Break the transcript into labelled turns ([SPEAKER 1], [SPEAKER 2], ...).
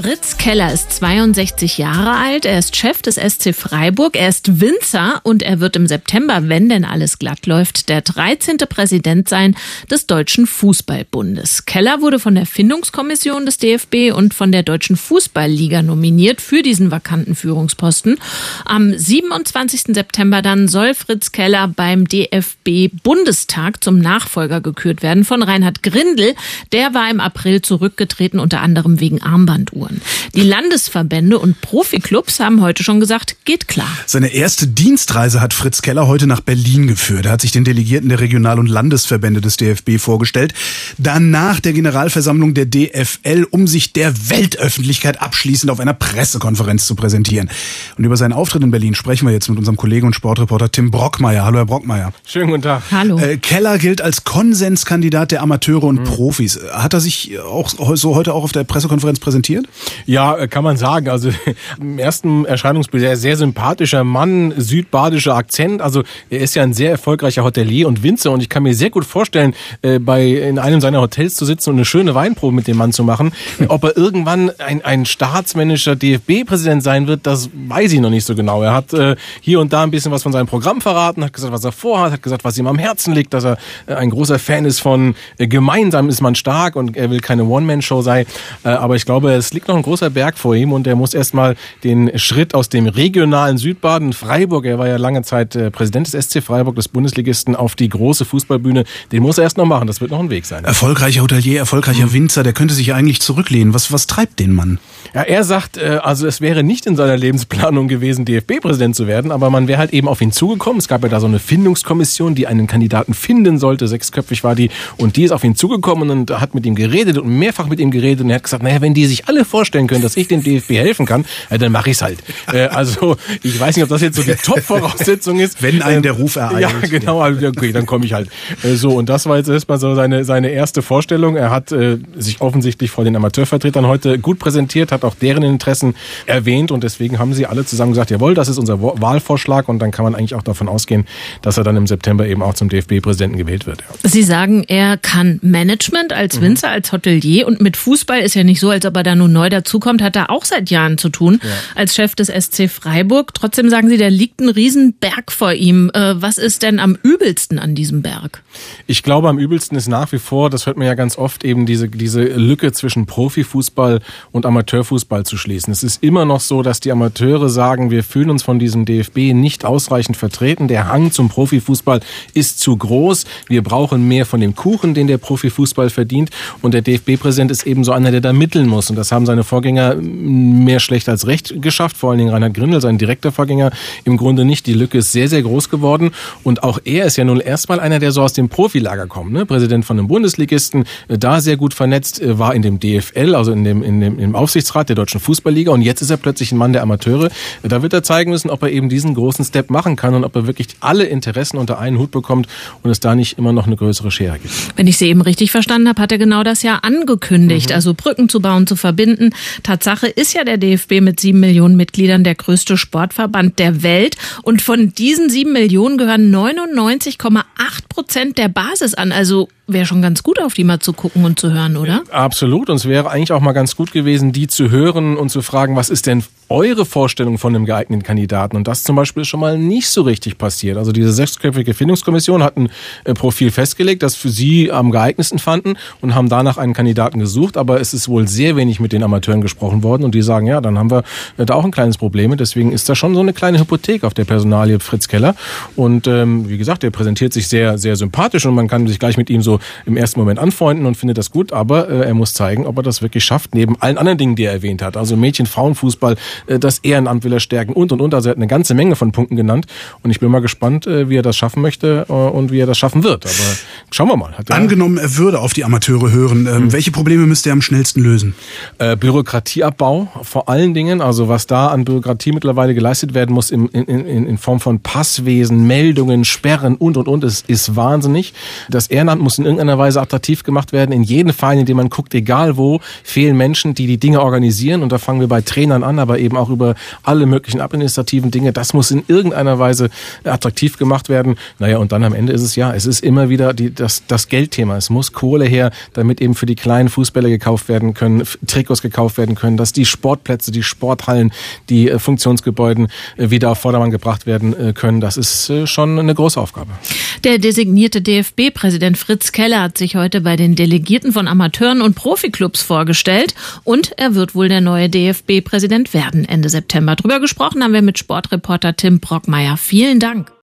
[SPEAKER 1] Fritz Keller ist 62 Jahre alt, er ist Chef des SC Freiburg, er ist Winzer und er wird im September, wenn denn alles glatt läuft, der 13. Präsident sein des Deutschen Fußballbundes. Keller wurde von der Findungskommission des DFB und von der Deutschen Fußballliga nominiert für diesen vakanten Führungsposten. Am 27. September dann soll Fritz Keller beim DFB Bundestag zum Nachfolger gekürt werden von Reinhard Grindel. Der war im April zurückgetreten, unter anderem wegen Armbanduhr. Touren. Die Landesverbände und Profiklubs haben heute schon gesagt, geht klar.
[SPEAKER 2] Seine erste Dienstreise hat Fritz Keller heute nach Berlin geführt. Er hat sich den Delegierten der Regional- und Landesverbände des DFB vorgestellt. Danach der Generalversammlung der DFL, um sich der Weltöffentlichkeit abschließend auf einer Pressekonferenz zu präsentieren. Und über seinen Auftritt in Berlin sprechen wir jetzt mit unserem Kollegen und Sportreporter Tim Brockmeier. Hallo, Herr Brockmeier.
[SPEAKER 3] Schönen guten Tag.
[SPEAKER 1] Hallo.
[SPEAKER 2] Äh, Keller gilt als Konsenskandidat der Amateure und mhm. Profis. Hat er sich auch so heute auch auf der Pressekonferenz präsentiert?
[SPEAKER 3] Ja, äh, kann man sagen. Also im ersten Erscheinungsbild sehr, sehr sympathischer Mann, südbadischer Akzent. Also er ist ja ein sehr erfolgreicher Hotelier und Winzer und ich kann mir sehr gut vorstellen, äh, bei in einem seiner Hotels zu sitzen und eine schöne Weinprobe mit dem Mann zu machen. Ob er irgendwann ein, ein staatsmännischer DFB-Präsident sein wird, das weiß ich noch nicht so genau. Er hat äh, hier und da ein bisschen was von seinem Programm verraten, hat gesagt, was er vorhat, hat gesagt, was ihm am Herzen liegt, dass er äh, ein großer Fan ist von äh, gemeinsam ist man stark und er will keine One-Man-Show sein. Äh, aber ich glaube, es liegt noch ein großer Berg vor ihm und er muss erstmal den Schritt aus dem regionalen Südbaden, Freiburg, er war ja lange Zeit äh, Präsident des SC Freiburg, des Bundesligisten, auf die große Fußballbühne, den muss er erst noch machen. Das wird noch ein Weg sein.
[SPEAKER 2] Erfolgreicher Hotelier, erfolgreicher mhm. Winzer, der könnte sich eigentlich zurücklehnen. Was, was treibt den Mann?
[SPEAKER 3] Ja, er sagt, äh, also es wäre nicht in seiner Lebensplanung gewesen, DFB-Präsident zu werden, aber man wäre halt eben auf ihn zugekommen. Es gab ja da so eine Findungskommission, die einen Kandidaten finden sollte. Sechsköpfig war die und die ist auf ihn zugekommen und hat mit ihm geredet und mehrfach mit ihm geredet und er hat gesagt, naja, wenn die sich alle vorstellen können, dass ich dem DFB helfen kann, äh, dann mache ich's halt. Äh, also ich weiß nicht, ob das jetzt so die Top-Voraussetzung ist.
[SPEAKER 2] Wenn einen der Ruf ereilt.
[SPEAKER 3] Ja, genau, also, okay, dann komme ich halt. Äh, so, und das war jetzt erstmal so seine, seine erste Vorstellung. Er hat äh, sich offensichtlich vor den Amateurvertretern heute gut präsentiert, hat auch deren Interessen erwähnt und deswegen haben sie alle zusammen gesagt, jawohl, das ist unser Wahlvorschlag und dann kann man eigentlich auch davon ausgehen, dass er dann im September eben auch zum DFB-Präsidenten gewählt wird.
[SPEAKER 1] Ja. Sie sagen, er kann Management als Winzer, mhm. als Hotelier und mit Fußball ist ja nicht so, als ob er da nur neu dazukommt, hat er auch seit Jahren zu tun ja. als Chef des SC Freiburg. Trotzdem sagen Sie, da liegt ein Riesenberg vor ihm. Äh, was ist denn am übelsten an diesem Berg?
[SPEAKER 3] Ich glaube, am übelsten ist nach wie vor, das hört man ja ganz oft, eben diese, diese Lücke zwischen Profifußball und Amateurfußball zu schließen. Es ist immer noch so, dass die Amateure sagen, wir fühlen uns von diesem DFB nicht ausreichend vertreten. Der Hang zum Profifußball ist zu groß. Wir brauchen mehr von dem Kuchen, den der Profifußball verdient. Und der DFB-Präsident ist eben so einer, der da mitteln muss. Und das haben seine Vorgänger mehr schlecht als recht geschafft. Vor allen Dingen Reinhard Grindel, sein direkter Vorgänger, im Grunde nicht. Die Lücke ist sehr, sehr groß geworden. Und auch er ist ja nun erstmal einer, der so aus dem Profilager kommt. Ne? Präsident von einem Bundesligisten, äh, da sehr gut vernetzt, äh, war in dem DFL, also in dem, in dem im Aufsichtsrat der Deutschen Fußballliga. Und jetzt ist er plötzlich ein Mann der Amateure. Da wird er zeigen müssen, ob er eben diesen großen Step machen kann und ob er wirklich alle Interessen unter einen Hut bekommt und es da nicht immer noch eine größere Schere gibt.
[SPEAKER 1] Wenn ich Sie eben richtig verstanden habe, hat er genau das ja angekündigt, mhm. also Brücken zu bauen, zu verbinden. Tatsache ist ja der DFB mit sieben Millionen Mitgliedern der größte Sportverband der Welt. Und von diesen sieben Millionen gehören 99,8 Prozent der Basis an. Also wäre schon ganz gut, auf die mal zu gucken und zu hören, oder?
[SPEAKER 3] Absolut. Und es wäre eigentlich auch mal ganz gut gewesen, die zu hören und zu fragen, was ist denn eure Vorstellung von einem geeigneten Kandidaten? Und das zum Beispiel ist schon mal nicht so richtig passiert. Also diese sechsköpfige Findungskommission hat ein äh, Profil festgelegt, das für sie am geeignetsten fanden und haben danach einen Kandidaten gesucht. Aber es ist wohl sehr wenig mit den Amateuren gesprochen worden und die sagen, ja, dann haben wir äh, da auch ein kleines Problem. Deswegen ist da schon so eine kleine Hypothek auf der Personalie Fritz Keller. Und ähm, wie gesagt, er präsentiert sich sehr, sehr sympathisch und man kann sich gleich mit ihm so im ersten Moment anfreunden und findet das gut, aber äh, er muss zeigen, ob er das wirklich schafft, neben allen anderen Dingen, die er erwähnt hat. Also Mädchen, Frauenfußball, äh, das Ehrenamt will er stärken und und und. Also er hat eine ganze Menge von Punkten genannt und ich bin mal gespannt, äh, wie er das schaffen möchte äh, und wie er das schaffen wird. Aber schauen wir mal.
[SPEAKER 2] Angenommen, er würde auf die Amateure hören, ähm, mhm. welche Probleme müsste er am schnellsten lösen?
[SPEAKER 3] Äh, Bürokratieabbau vor allen Dingen, also was da an Bürokratie mittlerweile geleistet werden muss in, in, in, in Form von Passwesen, Meldungen, Sperren und und und, ist, ist wahnsinnig. Das Ehrenamt muss in irgendeiner Weise attraktiv gemacht werden. In jedem Verein, in dem man guckt, egal wo, fehlen Menschen, die die Dinge organisieren. Und da fangen wir bei Trainern an, aber eben auch über alle möglichen administrativen Dinge. Das muss in irgendeiner Weise attraktiv gemacht werden. Naja, und dann am Ende ist es ja, es ist immer wieder die, das, das Geldthema. Es muss Kohle her, damit eben für die kleinen Fußbälle gekauft werden können, Trikots gekauft werden können, dass die Sportplätze, die Sporthallen, die äh, Funktionsgebäuden äh, wieder auf Vordermann gebracht werden äh, können. Das ist schon eine große Aufgabe.
[SPEAKER 1] Der designierte DFB-Präsident Fritz Keller hat sich heute bei den Delegierten von Amateuren und Profiklubs vorgestellt und er wird wohl der neue DFB-Präsident werden Ende September. Drüber gesprochen haben wir mit Sportreporter Tim Brockmeier. Vielen Dank.